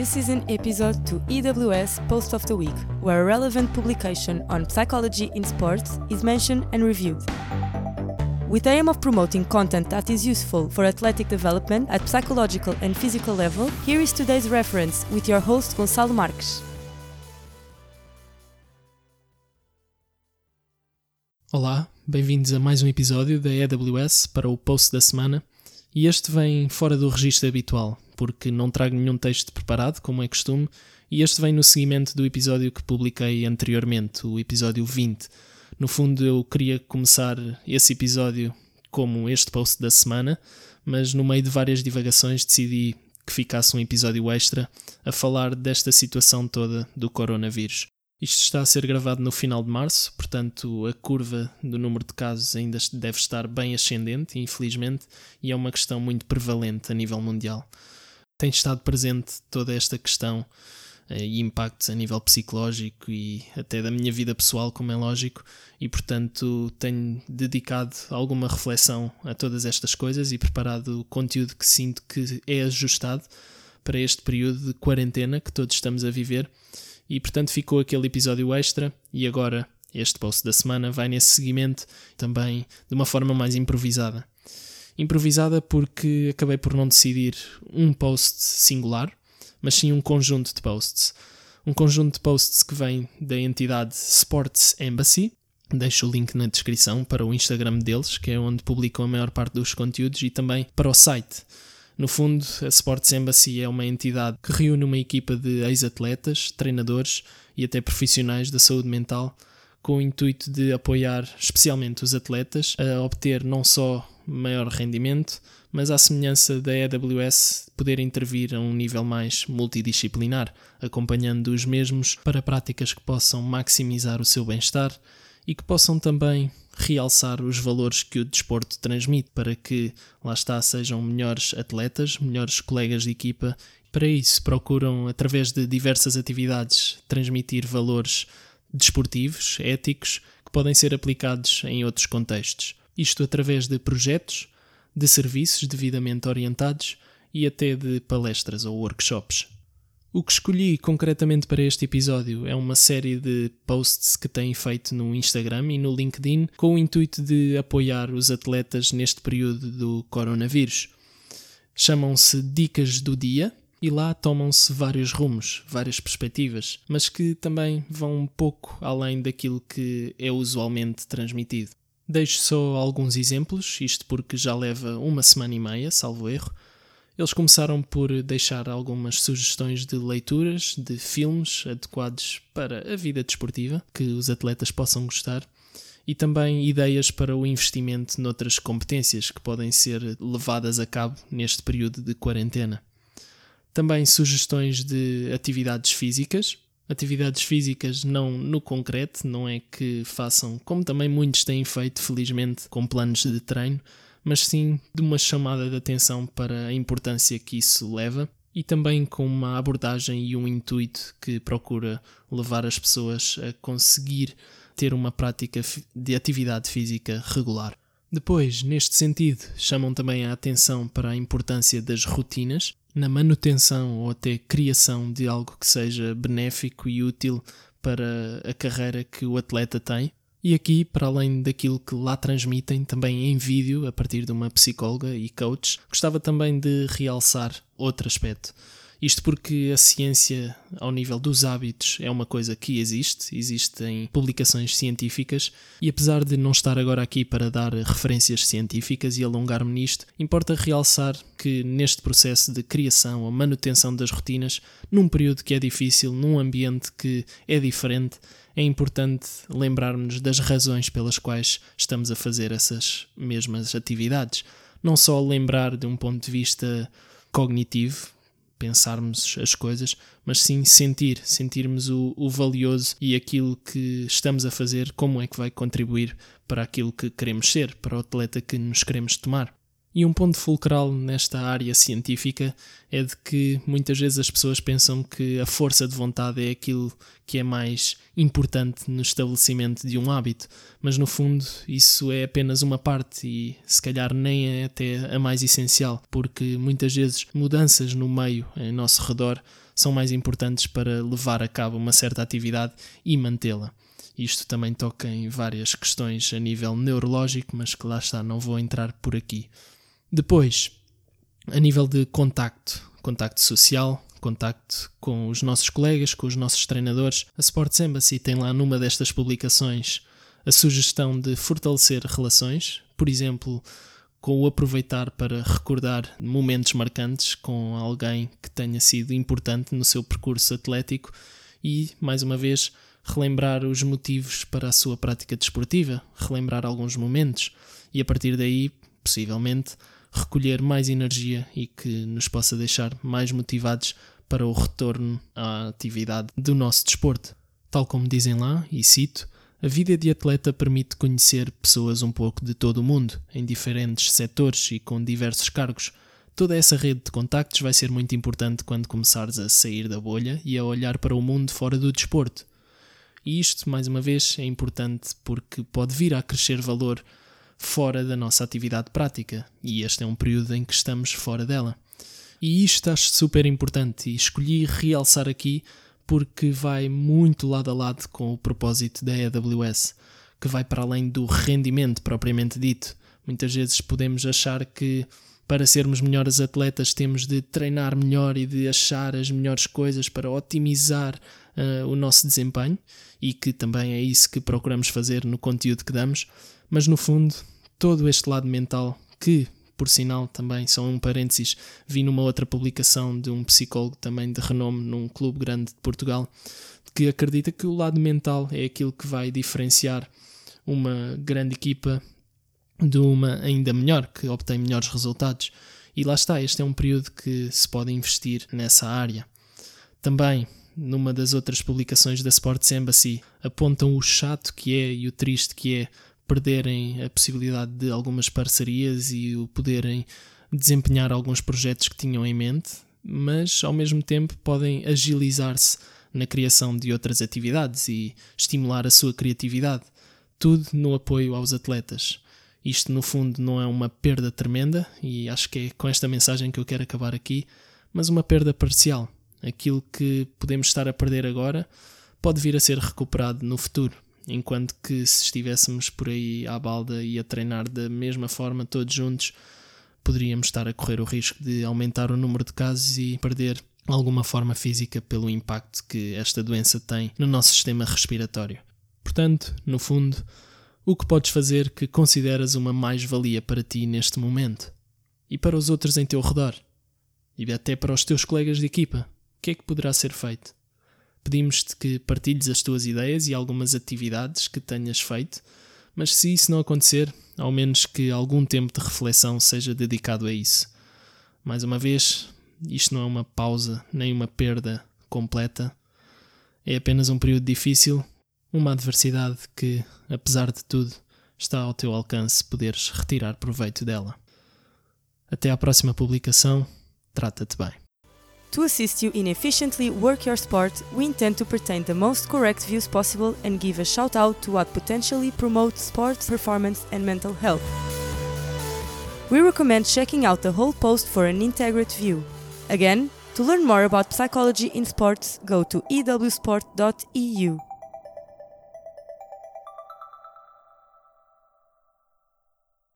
This is an episode to EWS Post of the Week, where a relevant publication on psychology in sports is mentioned and reviewed. With the aim of promoting content that is useful for athletic development at psychological and physical level, here is today's reference with your host Gonçalo Marques. Olá, bem-vindos a mais um episódio da EWS para o Post da Semana. E este vem fora do registro habitual, porque não trago nenhum texto preparado, como é costume, e este vem no seguimento do episódio que publiquei anteriormente, o episódio 20 no fundo, eu queria começar esse episódio como este post da semana, mas no meio de várias divagações decidi que ficasse um episódio extra a falar desta situação toda do coronavírus. Isto está a ser gravado no final de março, portanto a curva do número de casos ainda deve estar bem ascendente, infelizmente, e é uma questão muito prevalente a nível mundial. Tem estado presente toda esta questão eh, e impactos a nível psicológico e até da minha vida pessoal, como é lógico, e portanto tenho dedicado alguma reflexão a todas estas coisas e preparado conteúdo que sinto que é ajustado para este período de quarentena que todos estamos a viver. E portanto ficou aquele episódio extra e agora este post da semana vai nesse seguimento também de uma forma mais improvisada. Improvisada porque acabei por não decidir um post singular, mas sim um conjunto de posts. Um conjunto de posts que vem da entidade Sports Embassy. Deixo o link na descrição para o Instagram deles, que é onde publicam a maior parte dos conteúdos, e também para o site. No fundo, a Sports Embassy é uma entidade que reúne uma equipa de ex-atletas, treinadores e até profissionais da saúde mental com o intuito de apoiar especialmente os atletas a obter não só maior rendimento, mas à semelhança da AWS poder intervir a um nível mais multidisciplinar, acompanhando os mesmos para práticas que possam maximizar o seu bem-estar e que possam também realçar os valores que o desporto transmite para que, lá está, sejam melhores atletas, melhores colegas de equipa. Para isso, procuram, através de diversas atividades, transmitir valores desportivos, éticos, que podem ser aplicados em outros contextos. Isto através de projetos, de serviços devidamente orientados e até de palestras ou workshops. O que escolhi concretamente para este episódio é uma série de posts que tenho feito no Instagram e no LinkedIn com o intuito de apoiar os atletas neste período do coronavírus. Chamam-se Dicas do Dia e lá tomam-se vários rumos, várias perspectivas, mas que também vão um pouco além daquilo que é usualmente transmitido. Deixo só alguns exemplos, isto porque já leva uma semana e meia, salvo erro. Eles começaram por deixar algumas sugestões de leituras, de filmes adequados para a vida desportiva, que os atletas possam gostar, e também ideias para o investimento noutras competências que podem ser levadas a cabo neste período de quarentena. Também sugestões de atividades físicas. Atividades físicas não no concreto, não é que façam, como também muitos têm feito, felizmente, com planos de treino, mas sim de uma chamada de atenção para a importância que isso leva e também com uma abordagem e um intuito que procura levar as pessoas a conseguir ter uma prática de atividade física regular. Depois, neste sentido, chamam também a atenção para a importância das rotinas na manutenção ou até criação de algo que seja benéfico e útil para a carreira que o atleta tem. E aqui, para além daquilo que lá transmitem, também em vídeo, a partir de uma psicóloga e coach, gostava também de realçar outro aspecto. Isto porque a ciência, ao nível dos hábitos, é uma coisa que existe, existe em publicações científicas, e apesar de não estar agora aqui para dar referências científicas e alongar-me nisto, importa realçar que neste processo de criação ou manutenção das rotinas, num período que é difícil, num ambiente que é diferente, é importante lembrarmos das razões pelas quais estamos a fazer essas mesmas atividades. Não só lembrar de um ponto de vista cognitivo, pensarmos as coisas, mas sim sentir, sentirmos o, o, valioso e aquilo que estamos a fazer, como é que vai contribuir para aquilo que queremos ser, para o atleta que nos queremos tomar. E um ponto fulcral nesta área científica é de que muitas vezes as pessoas pensam que a força de vontade é aquilo que é mais importante no estabelecimento de um hábito, mas no fundo isso é apenas uma parte e se calhar nem é até a mais essencial, porque muitas vezes mudanças no meio em nosso redor são mais importantes para levar a cabo uma certa atividade e mantê-la. Isto também toca em várias questões a nível neurológico, mas que lá está, não vou entrar por aqui. Depois, a nível de contacto, contacto social, contacto com os nossos colegas, com os nossos treinadores, a Sports Embassy tem lá numa destas publicações a sugestão de fortalecer relações, por exemplo, com o aproveitar para recordar momentos marcantes com alguém que tenha sido importante no seu percurso atlético e, mais uma vez, relembrar os motivos para a sua prática desportiva, relembrar alguns momentos e a partir daí, possivelmente, recolher mais energia e que nos possa deixar mais motivados para o retorno à atividade do nosso desporto. Tal como dizem lá, e cito, a vida de atleta permite conhecer pessoas um pouco de todo o mundo, em diferentes setores e com diversos cargos. Toda essa rede de contactos vai ser muito importante quando começares a sair da bolha e a olhar para o mundo fora do desporto. E isto, mais uma vez, é importante porque pode vir a crescer valor fora da nossa atividade prática, e este é um período em que estamos fora dela. E isto acho super importante e escolhi realçar aqui porque vai muito lado a lado com o propósito da AWS, que vai para além do rendimento propriamente dito. Muitas vezes podemos achar que para sermos melhores atletas temos de treinar melhor e de achar as melhores coisas para otimizar uh, o nosso desempenho e que também é isso que procuramos fazer no conteúdo que damos, mas no fundo, todo este lado mental, que por sinal também, só um parênteses, vi numa outra publicação de um psicólogo também de renome num clube grande de Portugal, que acredita que o lado mental é aquilo que vai diferenciar uma grande equipa de uma ainda melhor, que obtém melhores resultados. E lá está, este é um período que se pode investir nessa área. Também numa das outras publicações da Sports Embassy, apontam o chato que é e o triste que é perderem a possibilidade de algumas parcerias e o poderem desempenhar alguns projetos que tinham em mente, mas ao mesmo tempo podem agilizar-se na criação de outras atividades e estimular a sua criatividade, tudo no apoio aos atletas. Isto, no fundo, não é uma perda tremenda, e acho que é com esta mensagem que eu quero acabar aqui, mas uma perda parcial aquilo que podemos estar a perder agora pode vir a ser recuperado no futuro. Enquanto que se estivéssemos por aí à balda e a treinar da mesma forma, todos juntos, poderíamos estar a correr o risco de aumentar o número de casos e perder alguma forma física pelo impacto que esta doença tem no nosso sistema respiratório. Portanto, no fundo, o que podes fazer que consideras uma mais-valia para ti neste momento e para os outros em teu redor e até para os teus colegas de equipa o que é que poderá ser feito? Pedimos-te que partilhes as tuas ideias e algumas atividades que tenhas feito, mas se isso não acontecer, ao menos que algum tempo de reflexão seja dedicado a isso. Mais uma vez, isto não é uma pausa nem uma perda completa, é apenas um período difícil, uma adversidade que, apesar de tudo, está ao teu alcance poderes retirar proveito dela. Até à próxima publicação, trata-te bem. To assist you in efficiently work your sport, we intend to pretend the most correct views possible and give a shout out to what potentially promotes sports performance and mental health. We recommend checking out the whole post for an integrated view. Again, to learn more about psychology in sports, go to ewsport.eu.